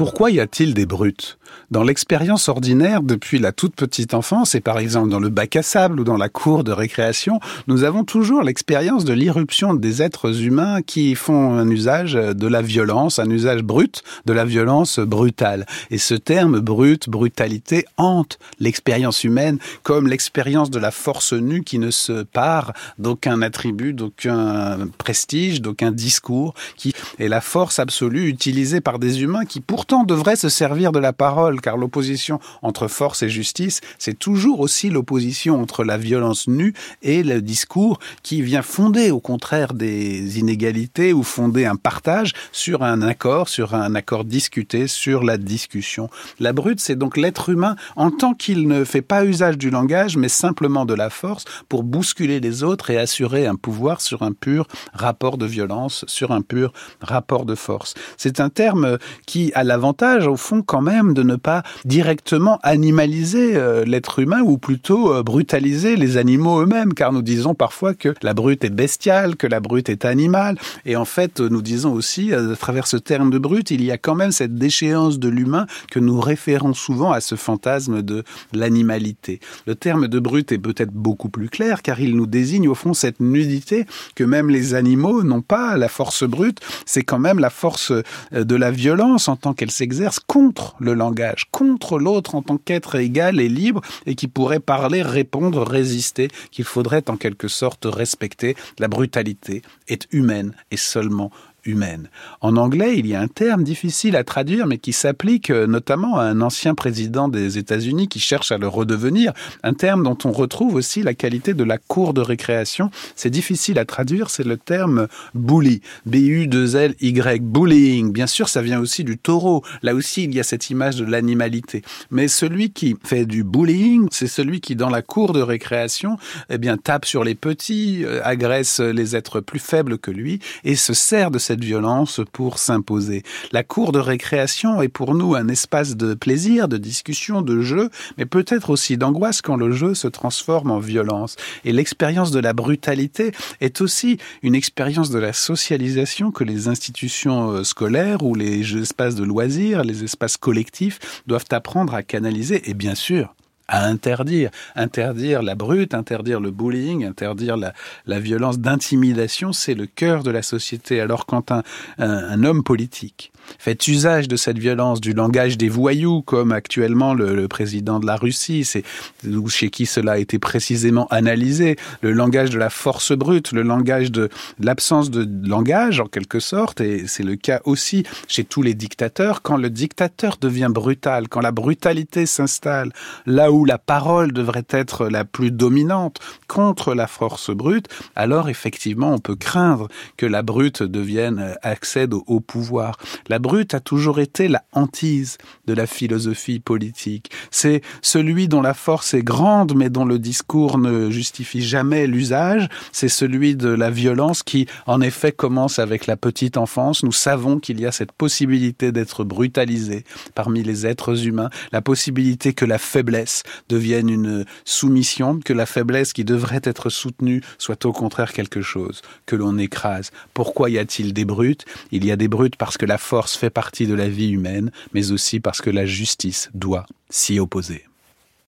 Pourquoi y a-t-il des brutes? Dans l'expérience ordinaire, depuis la toute petite enfance, et par exemple dans le bac à sable ou dans la cour de récréation, nous avons toujours l'expérience de l'irruption des êtres humains qui font un usage de la violence, un usage brut de la violence brutale. Et ce terme brut, brutalité, hante l'expérience humaine comme l'expérience de la force nue qui ne se part d'aucun attribut, d'aucun prestige, d'aucun discours, qui est la force absolue utilisée par des humains qui pourtant devrait se servir de la parole, car l'opposition entre force et justice, c'est toujours aussi l'opposition entre la violence nue et le discours qui vient fonder au contraire des inégalités ou fonder un partage sur un accord, sur un accord discuté, sur la discussion. La brute, c'est donc l'être humain en tant qu'il ne fait pas usage du langage, mais simplement de la force pour bousculer les autres et assurer un pouvoir sur un pur rapport de violence, sur un pur rapport de force. C'est un terme qui, la l'avantage, au fond, quand même, de ne pas directement animaliser euh, l'être humain ou plutôt euh, brutaliser les animaux eux-mêmes, car nous disons parfois que la brute est bestiale, que la brute est animale, et en fait, nous disons aussi, euh, à travers ce terme de brute, il y a quand même cette déchéance de l'humain que nous référons souvent à ce fantasme de l'animalité. Le terme de brute est peut-être beaucoup plus clair, car il nous désigne au fond cette nudité que même les animaux n'ont pas, la force brute, c'est quand même la force de la violence en tant qu'elle s'exerce contre le langage, contre l'autre en tant qu'être égal et libre et qui pourrait parler, répondre, résister, qu'il faudrait en quelque sorte respecter. La brutalité est humaine et seulement humaine. En anglais, il y a un terme difficile à traduire, mais qui s'applique euh, notamment à un ancien président des États-Unis qui cherche à le redevenir, un terme dont on retrouve aussi la qualité de la cour de récréation. C'est difficile à traduire, c'est le terme bully, B-U-2-L-Y, bullying. Bien sûr, ça vient aussi du taureau. Là aussi, il y a cette image de l'animalité. Mais celui qui fait du bullying, c'est celui qui, dans la cour de récréation, eh bien, tape sur les petits, euh, agresse les êtres plus faibles que lui et se sert de cette violence pour s'imposer. La cour de récréation est pour nous un espace de plaisir, de discussion, de jeu, mais peut-être aussi d'angoisse quand le jeu se transforme en violence. Et l'expérience de la brutalité est aussi une expérience de la socialisation que les institutions euh, scolaires ou les espaces de loisirs, les espaces collectifs doivent apprendre à canaliser et bien sûr à interdire. Interdire la brute, interdire le bullying, interdire la, violence d'intimidation, c'est le cœur de la société. Alors quand un, homme politique fait usage de cette violence, du langage des voyous, comme actuellement le, président de la Russie, c'est chez qui cela a été précisément analysé, le langage de la force brute, le langage de l'absence de langage en quelque sorte, et c'est le cas aussi chez tous les dictateurs, quand le dictateur devient brutal, quand la brutalité s'installe, là où la parole devrait être la plus dominante contre la force brute, alors effectivement on peut craindre que la brute devienne accède au, au pouvoir. La brute a toujours été la hantise de la philosophie politique. C'est celui dont la force est grande mais dont le discours ne justifie jamais l'usage. C'est celui de la violence qui, en effet, commence avec la petite enfance. Nous savons qu'il y a cette possibilité d'être brutalisé parmi les êtres humains, la possibilité que la faiblesse devienne une soumission, que la faiblesse qui devrait être soutenue soit au contraire quelque chose que l'on écrase. Pourquoi y a-t-il des brutes? Il y a des brutes parce que la force fait partie de la vie humaine, mais aussi parce que la justice doit s'y opposer.